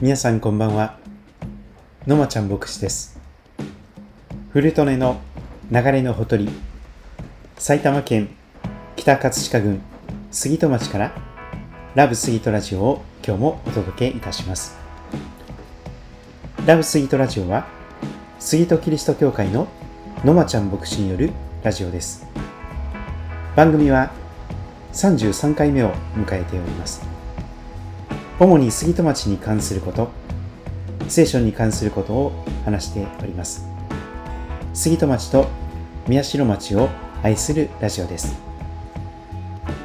皆さんこんばんは。のまちゃん牧師です。古利根の流れのほとり埼玉県北葛飾郡杉戸町からラブ杉戸ラジオを今日もお届けいたします。ラブ杉戸ラジオは杉戸キリスト教会ののまちゃん牧師によるラジオです。番組は33回目を迎えております。主に杉戸町に関すること聖書に関することを話しております。杉戸町と宮代町を愛するラジオです。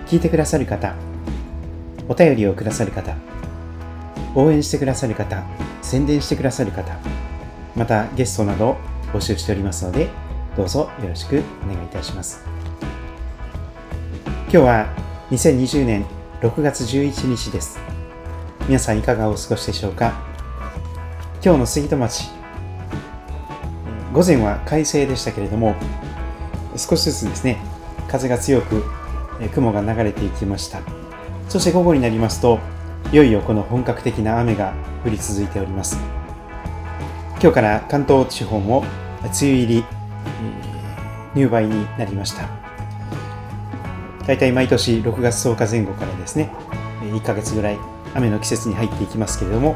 聞いてくださる方お便りをくださる方応援してくださる方宣伝してくださる方またゲストなど募集しておりますのでどうぞよろしくお願いいたします。今日は2020年6月11日です。皆さんいかがお過ごしでしょうか？今日の杉戸町午前は快晴でしたけれども少しずつですね風が強く雲が流れていきました。そして午後になりますといよいよこの本格的な雨が降り続いております。今日から関東地方も梅雨入り入梅になりました。大体毎年6月10日前後からですね1ヶ月ぐらい雨の季節に入っていきますけれども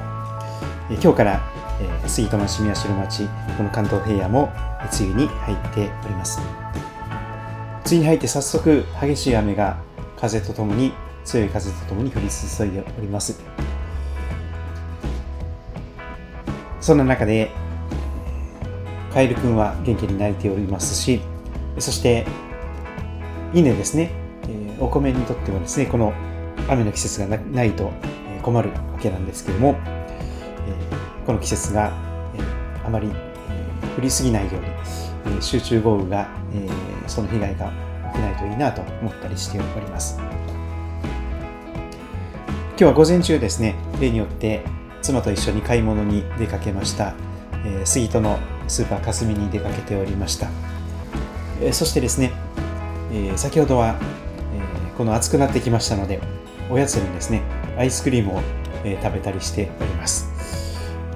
え今日からえ杉戸町宮代町この関東平野も梅雨に入っております。梅雨に入って早速激しい雨が風とともに強い風とともに降り注いでおります。そんな中でカエル君は元気に鳴いておりますしそして稲ですね、えお米にとってはですねこの雨の季節がないと困るわけなんですけども、えこの季節が、えあまり、え降りすぎないように、え集中豪雨が、えその被害が起きないといいなと思ったりしております。今日は午前中ですね、例によって妻と一緒に買い物に出かけました。え杉戸のスーパーかすみに出かけておりました。えそしてですね、え先ほどは、えこの暑くなってきましたので、おやつにですね、アイスクリームを、え食べたりしております。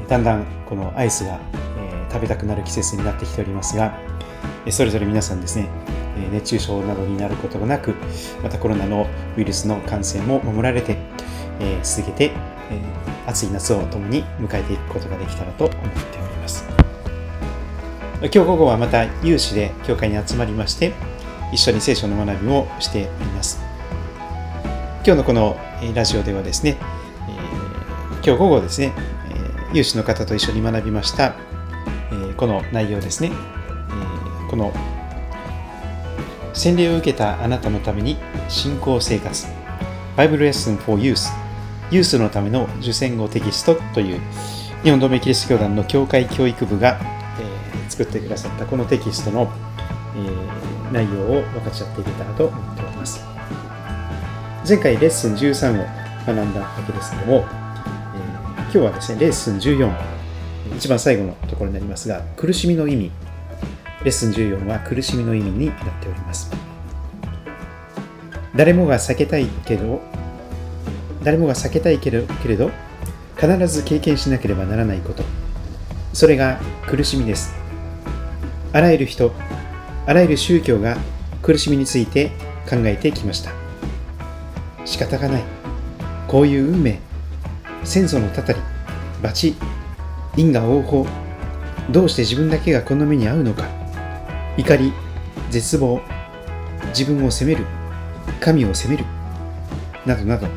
だんだんこのアイスが、え食べたくなる季節になってきておりますが、それぞれ皆さんですね、熱中症などになることがなく、またコロナのウイルスの感染も守られて、え続けて、え暑い夏を共に迎えていくことができたらと思っております。今日午後はまた有志で教会に集まりまして、一緒に聖書の学びをしております。今日のこのラジオではですね、えー、今日午後ですね、え、有志の方と一緒に学びました、え、この内容ですね、えこの洗礼を受けたあなたのために信仰生活 Bible Lesson for Youth ユースのための受選語テキストという日本同盟キリスト教団の教会教育部が、え作ってくださったこのテキストの、え内容を分かち合っていけたらと思っております。前回レッスン13を学んだわけですけども、えー、今日はですね、レッスン14、一番最後のところになりますが、苦しみの意味。レッスン14は苦しみの意味になっております。誰もが避けたいけど、誰もが避けたいけど、けれど必ず経験しなければならないこと。それが苦しみです。あらゆる人、あらゆる宗教が苦しみについて考えてきました。仕方がない。こういう運命。先祖のたたり。罰因果応報。どうして自分だけがこの目に遭うのか。怒り。絶望。自分を責める。神を責める。などなど。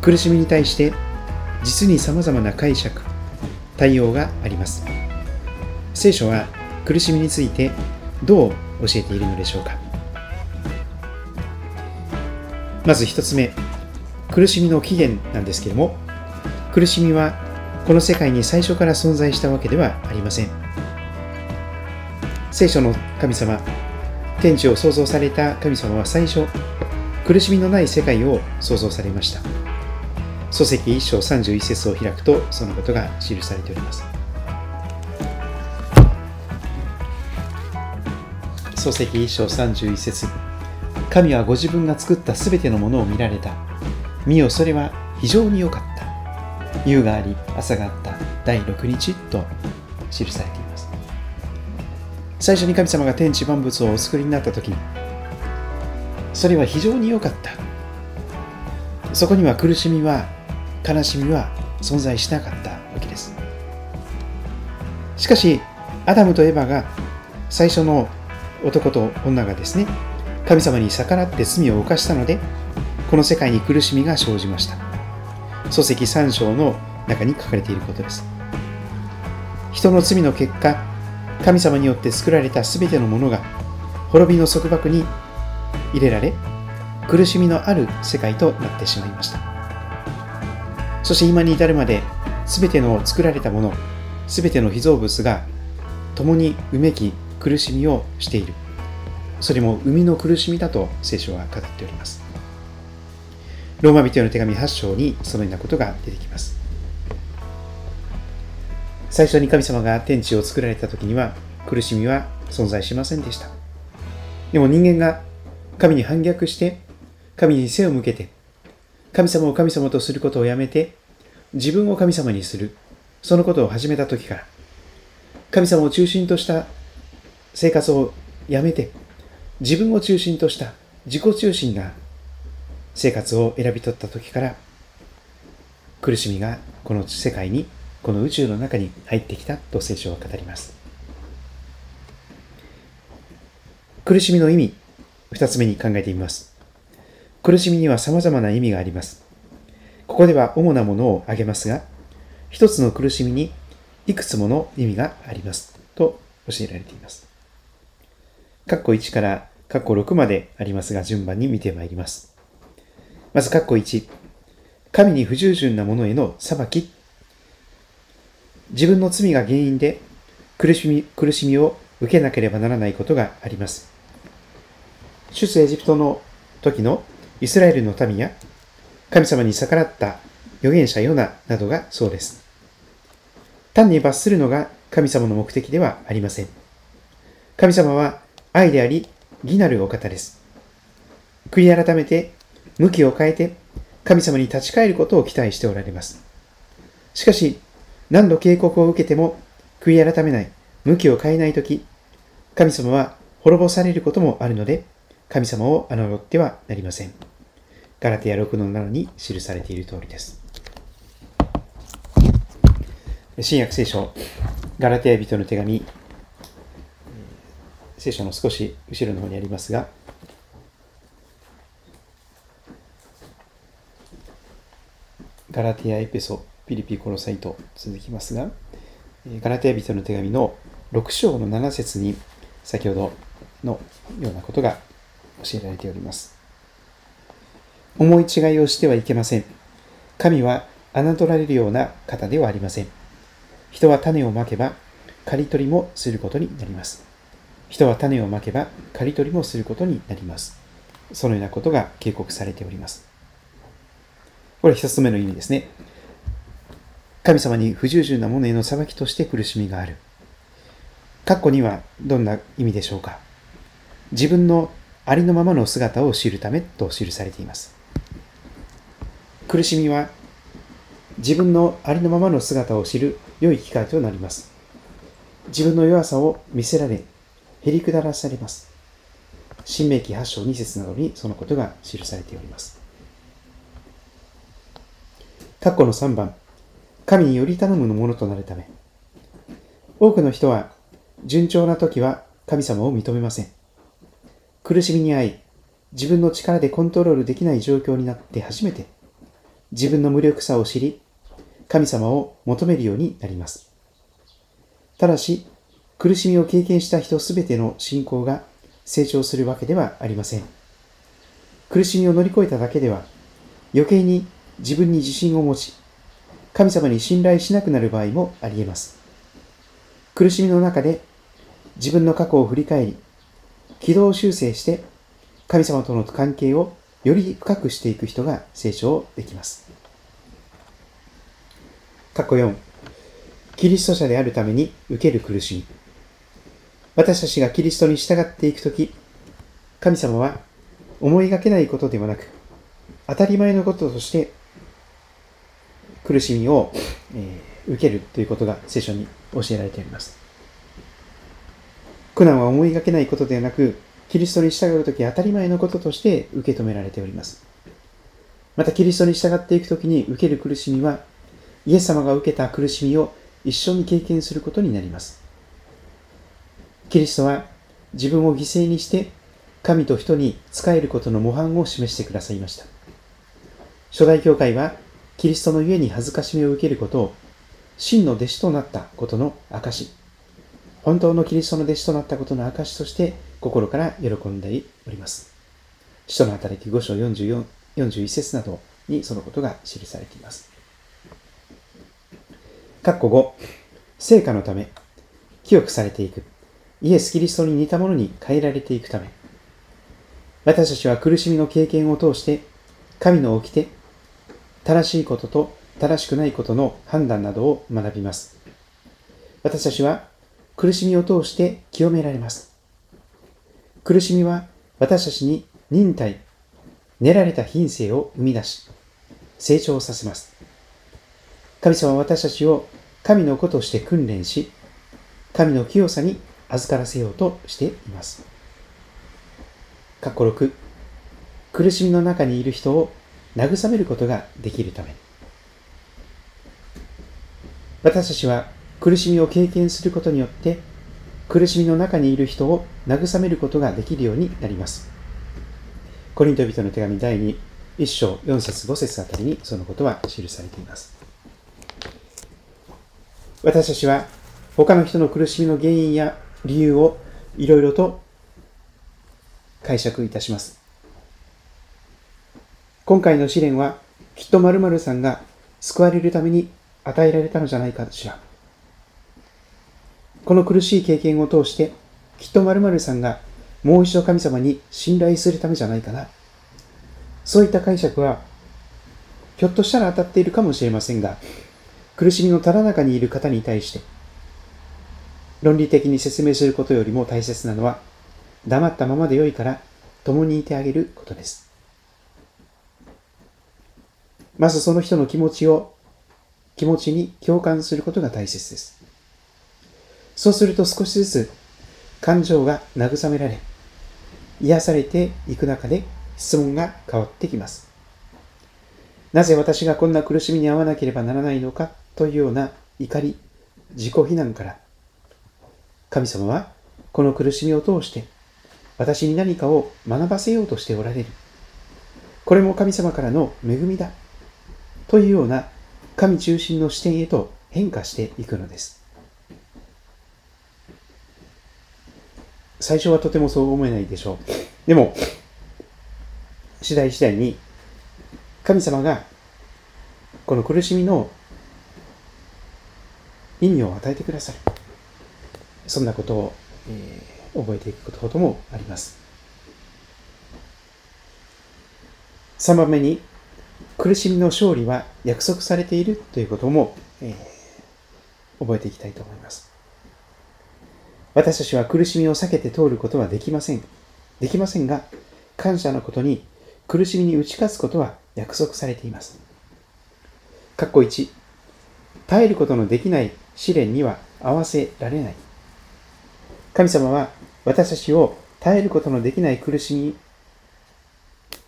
苦しみに対して実にさまざまな解釈。対応があります。聖書は苦しみについてどう教えているのでしょうか。まず1つ目、苦しみの起源なんですけれども、苦しみはこの世界に最初から存在したわけではありません。聖書の神様、天地を創造された神様は最初、苦しみのない世界を創造されました。漱石1章31節を開くと、そのことが記されております。漱石1章31節神はご自分が作ったすべてのものを見られた。見よ、それは非常に良かった。夕があり朝があった第6日と記されています最初に神様が天地万物をお作りになった時にそれは非常に良かったそこには苦しみは悲しみは存在しなかったわけですしかしアダムとエバが最初の男と女がですね神様に逆らって罪を犯したのでこの世界に苦しみが生じました。漱石3章の中に書かれていることです。人の罪の結果神様によって作られた全てのものが滅びの束縛に入れられ苦しみのある世界となってしまいました。そして今に至るまで全ての作られたもの全ての被造物が共にうめき苦しみをしている。それも生みの苦しみだと聖書は語っております。ローマ人への手紙8章にそのようなことが出てきます。最初に神様が天地を作られた時には苦しみは存在しませんでした。でも人間が神に反逆して神に背を向けて神様を神様とすることをやめて自分を神様にするそのことを始めた時から神様を中心とした生活をやめて自分を中心とした自己中心な生活を選び取った時から苦しみがこの世界にこの宇宙の中に入ってきたと聖書は語ります。苦しみの意味二つ目に考えてみます。苦しみには様々な意味があります。ここでは主なものを挙げますが一つの苦しみにいくつもの意味がありますと教えられています。括弧1から括弧6までありますが順番に見てまいりますまず、括弧1。神に不従順な者への裁き。自分の罪が原因で苦しみ、苦しみを受けなければならないことがあります。出エジプトの時のイスラエルの民や神様に逆らった預言者ヨナなどがそうです。単に罰するのが神様の目的ではありません。神様は愛であり、義なるお方です。悔い改めて向きを変えて神様に立ち返ることを期待しておられます。しかし、何度警告を受けても悔い改めない、向きを変えないとき、神様は滅ぼされることもあるので、神様を侮ってはなりません。ガラテヤ6の7に記されている通りです。新約聖書、ガラテヤ人の手紙、聖書の少し後ろの方にありますが、ガラテヤエペソ、ピリピコロサイト続きますが、ガラテヤ人の手紙の6章の7節に先ほどのようなことが教えられております。思い違いをしてはいけません。神は侮られるような方ではありません。人は種をまけば刈り取りもすることになります。人は種をまけば刈り取りもすることになります。そのようなことが警告されております。これ一つ目の意味ですね。神様に不従順な者への裁きとして苦しみがある。括弧にはどんな意味でしょうか自分のありのままの姿を知るためと記されています。苦しみは自分のありのままの姿を知る良い機会となります。自分の弱さを見せられ、へりくだらされます。新明記8章2節などにそのことが記されております。括弧の3番、神により頼むものとなるため。多くの人は、順調な時は神様を認めません。苦しみに遭い、自分の力でコントロールできない状況になって初めて、自分の無力さを知り、神様を求めるようになります。ただし、苦しみを経験した人すべての信仰が成長するわけではありません。苦しみを乗り越えただけでは、余計に自分に自信を持ち、神様に信頼しなくなる場合もあり得ます。苦しみの中で自分の過去を振り返り、軌道修正して神様との関係をより深くしていく人が成長できます。過去4、キリスト者であるために受ける苦しみ。私たちがキリストに従っていくとき、神様は思いがけないことではなく、当たり前のこととして苦しみを、え、受けるということが聖書に教えられております。苦難は思いがけないことではなく、キリストに従うとき当たり前のこととして受け止められております。またキリストに従っていくときに受ける苦しみは、イエス様が受けた苦しみを一緒に経験することになります。キリストは自分を犠牲にして神と人に仕えることの模範を示してくださいました。初代教会はキリストのゆえに恥ずかしみを受けることを真の弟子となったことの証、本当のキリストの弟子となったことの証として心から喜んでおります。使徒の働き5章44 41節などにそのことが記されています。括弧5、成果のため、清くされていく、イエス・キリストに似たものに変えられていくため、私たちは苦しみの経験を通して、神の掟、正しいことと正しくないことの判断などを学びます。私たちは苦しみを通して清められます。苦しみは私たちに忍耐、練られた品性を生み出し、成長させます。神様は私たちを神の子として訓練し、神の清さに預からせようとしています。括弧6苦しみの中にいる人を慰めることができるため。私たちは苦しみを経験することによって、苦しみの中にいる人を慰めることができるようになります。コリント人の手紙第2、1章4節5節あたりにそのことは記されています。私たちは他の人の苦しみの原因や理由をいろいろと解釈いたします。今回の試練はきっと〇〇さんが救われるために与えられたのじゃないかしら。この苦しい経験を通してきっと〇〇さんがもう一度神様に信頼するためじゃないかな。そういった解釈は、ひょっとしたら当たっているかもしれませんが、苦しみのただ中にいる方に対して、論理的に説明することよりも大切なのは、黙ったままでよいから共にいてあげることです。まずその人の気持ちを、気持ちに共感することが大切です。そうすると少しずつ感情が慰められ、癒されていく中で質問が変わってきます。なぜ私がこんな苦しみに遭わなければならないのかというような怒り、自己非難から、神様はこの苦しみを通して私に何かを学ばせようとしておられる。これも神様からの恵みだ。というような神中心の視点へと変化していくのです。最初はとてもそう思えないでしょう。でも、次第次第に、神様が、この苦しみの意味を与えてくださる。そんなことを、えー、覚えていくこともあります。3番目に、苦しみの勝利は約束されているということも、えー、覚えていきたいと思います。私たちは苦しみを避けて通ることはできません。できませんが、感謝のことに苦しみに打ち勝つことは約束されています。括弧1、耐えることのできない試練には合わせられない。神様は私たちを耐えることのできない苦しみ、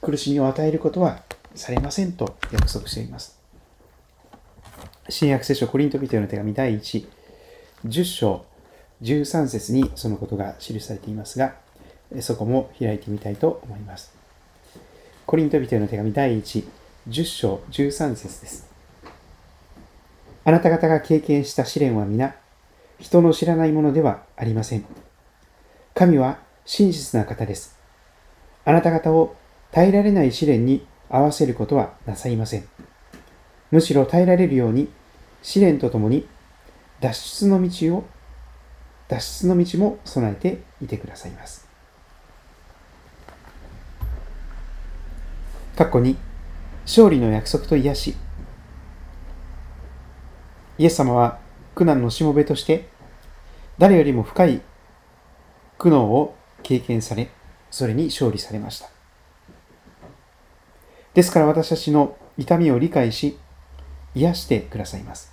苦しみを与えることはされませんと約束しています。新約聖書コリント人への手紙第1、10章13節にそのことが記されていますが、そこも開いてみたいと思います。コリント人への手紙第1、10章13節です。あなた方が経験した試練は皆、人の知らないものではありません。神は真実な方です。あなた方を耐えられない試練に合わせることはなさいません。むしろ耐えられるように、試練とともに脱出の道を脱出の道も備えていてくださいます。括弧に勝利の約束と癒しイエス様は苦難のしもべとして誰よりも深い苦悩を経験されそれに勝利されましたですから私たちの痛みを理解し癒してくださいます。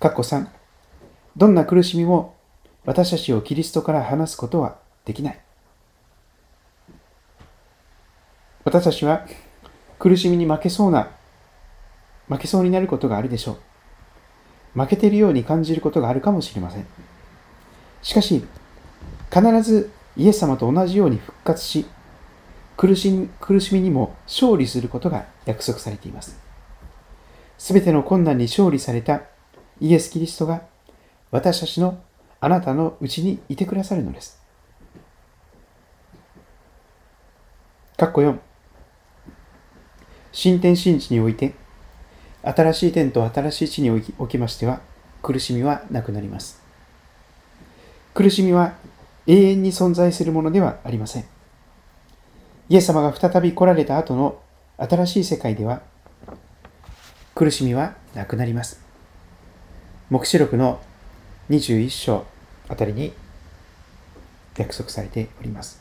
かっこ3、どんな苦しみも私たちをキリストから離すことはできない。私たちは苦しみに負けそうな、負けそうになることがあるでしょう。負けているように感じることがあるかもしれません。しかし、必ずイエス様と同じように復活し、苦しみ苦しみにも勝利することが約束されています。すべての困難に勝利されたイエス・キリストが私たちのあなたのうちにいてくださるのです。かっこ4新天新地において新しい天と新しい地におきましては苦しみはなくなります。苦しみは永遠に存在するものではありません。イエス様が再び来られた後の新しい世界では苦しみはなくなります。黙示録の21章あたりに約束されております。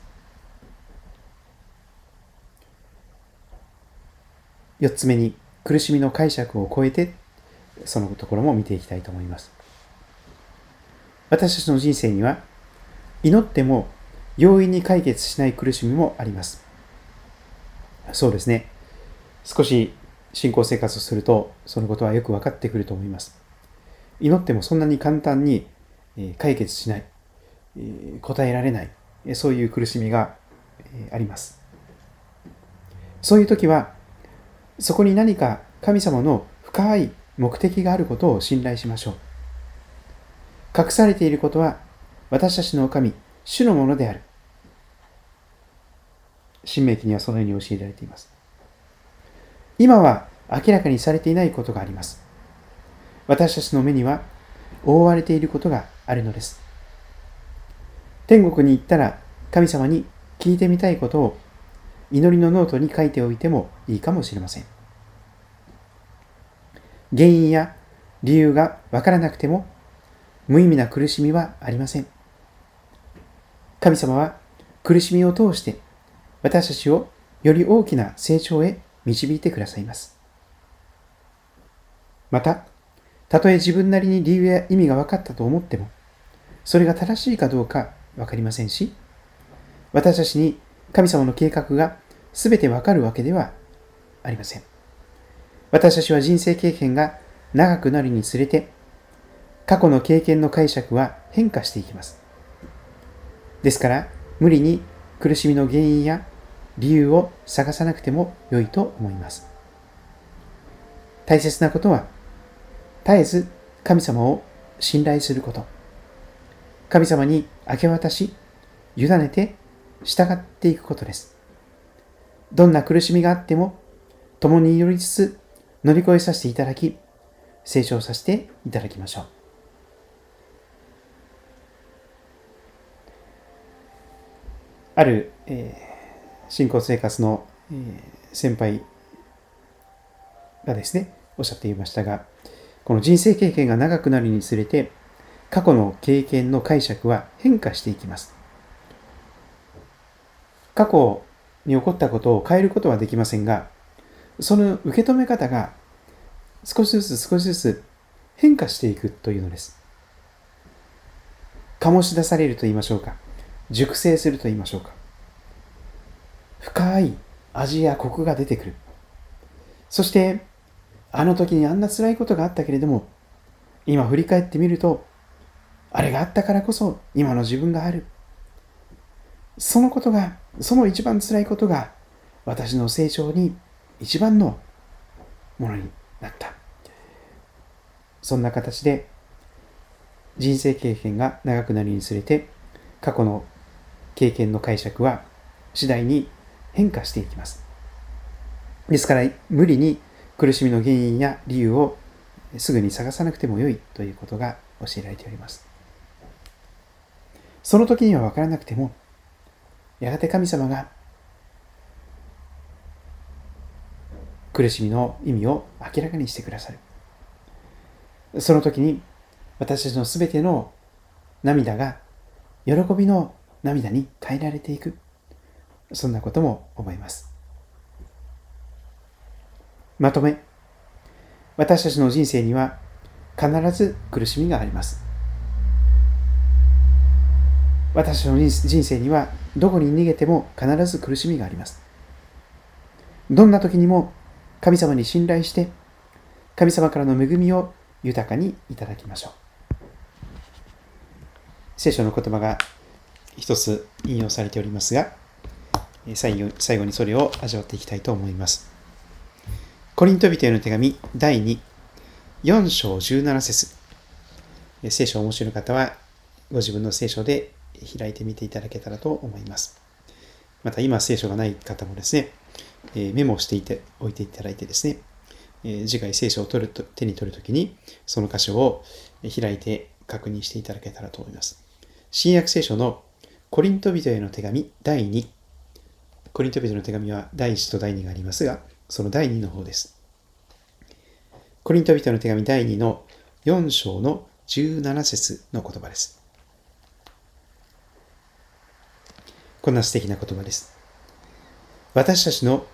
4つ目に苦しみの解釈を超えてそのところも見ていきたいと思います。私たちの人生には祈っても容易に解決しない苦しみもあります。そうですね。少し信仰生活をするとそのことはよく分かってくると思います。祈ってもそんなに簡単に解決しない、答えられない、そういう苦しみがあります。そういう時はそこに何か神様の深い目的があることを信頼しましょう。隠されていることは私たちの神、主のものである。新明記にはそのように教えられています。今は明らかにされていないことがあります。私たちの目には覆われていることがあるのです。天国に行ったら神様に聞いてみたいことを祈りのノートに書いておいてもいいかもしれません。原因や理由がわからなくても無意味な苦しみはありません。神様は苦しみを通して私たちをより大きな成長へ導いてくださいます。また、たとえ自分なりに理由や意味が分かったと思っても、それが正しいかどうか分かりませんし、私たちに神様の計画が全てわかるわけではありません。私たちは人生経験が長くなるにつれて、過去の経験の解釈は変化していきます。ですから、無理に苦しみの原因や理由を探さなくても良いと思います。大切なことは、絶えず神様を信頼すること。神様に明け渡し、委ねて従っていくことです。どんな苦しみがあっても、共に祈りつつ乗り越えさせていただき、成長させていただきましょう。ある、えー、信仰生活の、えー、先輩がですね、おっしゃっていましたが、この人生経験が長くなるにつれて、過去の経験の解釈は変化していきます。過去に起こったことを変えることはできませんが、その受け止め方が少しずつ少しずつ変化していくというのです。醸し出されると言いましょうか。熟成すると言いましょうか。深い味やコクが出てくる。そして、あの時にあんな辛いことがあったけれども、今振り返ってみると、あれがあったからこそ今の自分がある。そのことがその一番辛いことが私の成長に一番のものになった。そんな形で人生経験が長くなるにつれて過去の経験の解釈は次第に変化していきます。ですから無理に苦しみの原因や理由をすぐに探さなくてもよいということが教えられております。その時には分からなくてもやがて神様が苦しみの意味を明らかにしてくださる。その時に私たちのすべての涙が喜びの涙に変えられていく。そんなことも思います。まとめ、私たちの人生には必ず苦しみがあります。私の人生にはどこに逃げても必ず苦しみがあります。どんな時にも神様に信頼して神様からの恵みを豊かにいただきましょう。聖書の言葉が一つ引用されておりますが、最後最後にそれを味わっていきたいと思います。コリント人への手紙第2、4章17節聖書をお持ちの方はご自分の聖書で開いてみていただけたらと思います。また今聖書がない方もですね、えメモをしていておいていただいてですね、え次回聖書を取ると手に取るときにその箇所を開いて確認していただけたらと思います。新約聖書のコリント人への手紙第2。コリント人の手紙は第1と第2がありますが、その第2の方です。コリント人の手紙第2の4章の17節の言葉です。こんな素敵な言葉です。私たちの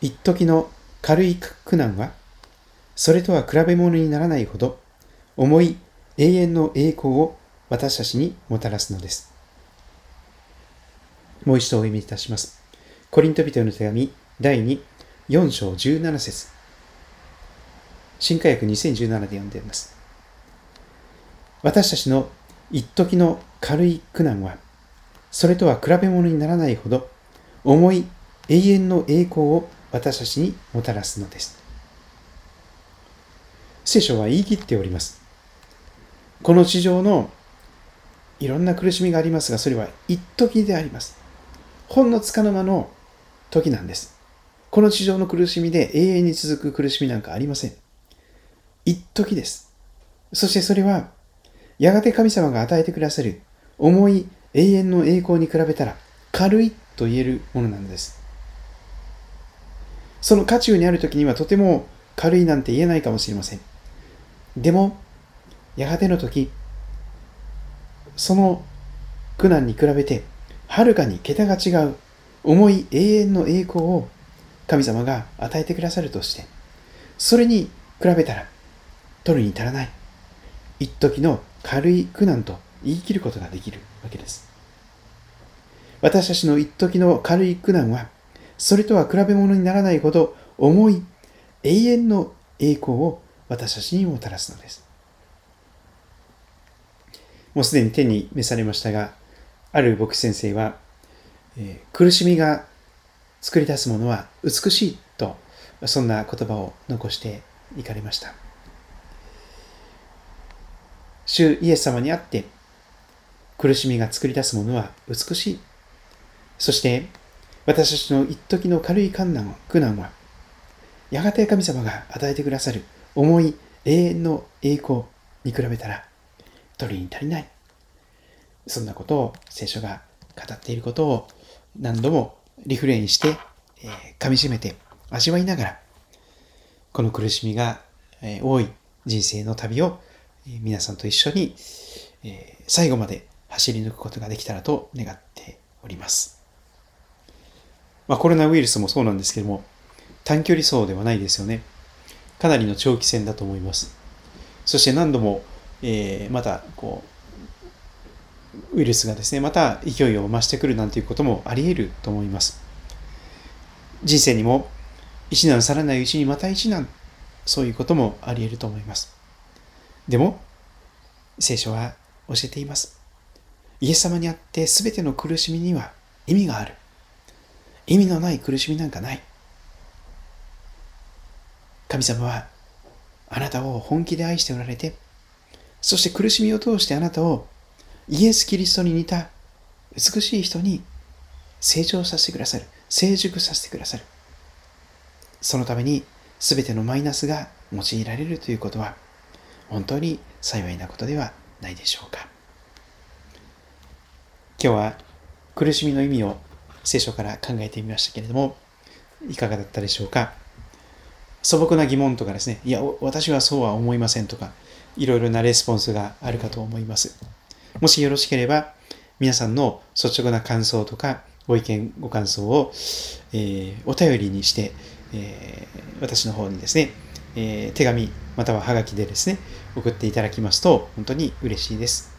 一時の軽い苦難は、それとは比べ物にならないほど、重い永遠の栄光を私たちにもたらすのです。もう一度お読みいたします。コリント人への手紙第2、4章17節新科学2017で読んでいます。私たちの一時の軽い苦難は、それとは比べ物にならないほど重い永遠の栄光を私たちにもたらすのです。聖書は言い切っております。この地上のいろんな苦しみがありますが、それは一時であります。ほんのつかの間の時なんです。この地上の苦しみで永遠に続く苦しみなんかありません。一時です。そしてそれは、やがて神様が与えてくださる重い永遠の栄光に比べたら軽いと言えるものなんです。その渦中にある時にはとても軽いなんて言えないかもしれません。でも、やがての時、その苦難に比べて、はるかに桁が違う重い永遠の栄光を神様が与えてくださるとして、それに比べたら、取るに足らない、一時の軽い苦難と言い切ることができるわけです。私たちの一時の軽い苦難は、それとは比べ物にならないほど重い永遠の栄光を私たちにもたらすのです。もうすでに手に召されましたが、ある牧師先生は、えー、苦しみが作り出すものは美しいと、そんな言葉を残していかれました。主イエス様にあって、苦しみが作り出すものは美しい。そして、私たちの一時の軽い困難苦難は、やがて神様が与えてくださる重い永遠の栄光に比べたら、取りに足りない。そんなことを聖書が語っていることを何度もリフレインして、えー、噛み締めて味わいながら、この苦しみが、えー、多い人生の旅を、えー、皆さんと一緒に、えー、最後まで走り抜くことができたらと願っております。まあ、コロナウイルスもそうなんですけども、短距離走ではないですよね。かなりの長期戦だと思います。そして何度もえー、またこうウイルスがですねまた勢いを増してくるなんていうこともあり得ると思います人生にも一難去らないうちにまた一難そういうこともあり得ると思いますでも聖書は教えていますイエス様にあって全ての苦しみには意味がある意味のない苦しみなんかない神様はあなたを本気で愛しておられてそして苦しみを通してあなたをイエス・キリストに似た美しい人に成長させてくださる。成熟させてくださる。そのために全てのマイナスが用いられるということは本当に幸いなことではないでしょうか。今日は苦しみの意味を聖書から考えてみましたけれども、いかがだったでしょうか？素朴な疑問とかですね、いや、私はそうは思いませんとか、いろいろなレスポンスがあるかと思います。もしよろしければ、皆さんの率直な感想とか、ご意見、ご感想を、えー、お便りにして、えー、私の方にですね、えー、手紙またはハガキでですね、送っていただきますと本当に嬉しいです。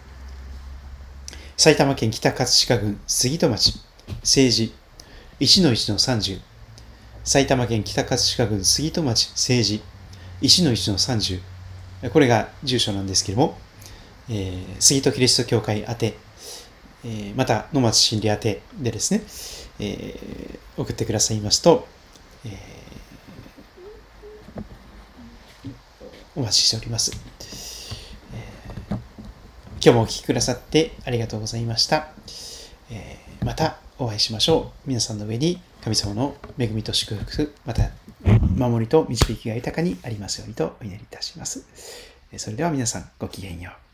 埼玉県北葛飾郡杉戸町。政治1-1-30埼玉県北葛飾郡杉戸町。政治1-1-30これが住所なんですけれども、えー、杉戸キリスト教会宛て、えー、また野町真理宛てでですね、えー、送ってくださいますと、えー、お待ちしております、今日もお聴きくださってありがとうございました。えー、またお会いしましょう。皆さんの上に神様の恵みと祝福、また守りと導きが豊かにありますようにとお祈りいたします。それでは皆さんごきげんよう。